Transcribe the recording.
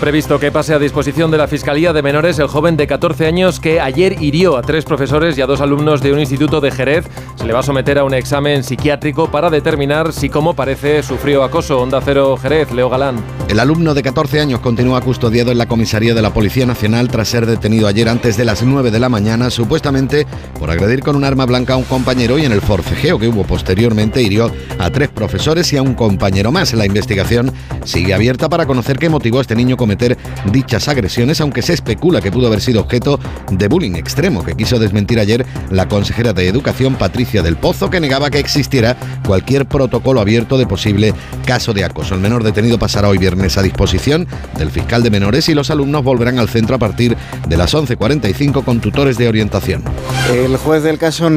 Previsto que pase a disposición de la Fiscalía de Menores el joven de 14 años que ayer hirió a tres profesores y a dos alumnos de un instituto de Jerez. Se le va a someter a un examen psiquiátrico para determinar si, como parece, sufrió acoso. Onda Cero Jerez, Leo Galán. El alumno de 14 años continúa custodiado en la comisaría de la Policía Nacional tras ser detenido ayer antes de las 9 de la mañana, supuestamente por agredir con un arma blanca a un compañero y en el forcejeo que hubo posteriormente hirió a tres profesores y a un compañero más. La investigación sigue abierta para conocer qué motivó a este niño cometer dichas agresiones, aunque se especula que pudo haber sido objeto de bullying extremo, que quiso desmentir ayer la consejera de Educación, Patricia del Pozo, que negaba que existiera cualquier protocolo abierto de posible caso de acoso. El menor detenido pasará hoy viernes a disposición del fiscal de menores y los alumnos volverán al centro a partir de las 11.45 con tutores de orientación. El juez del caso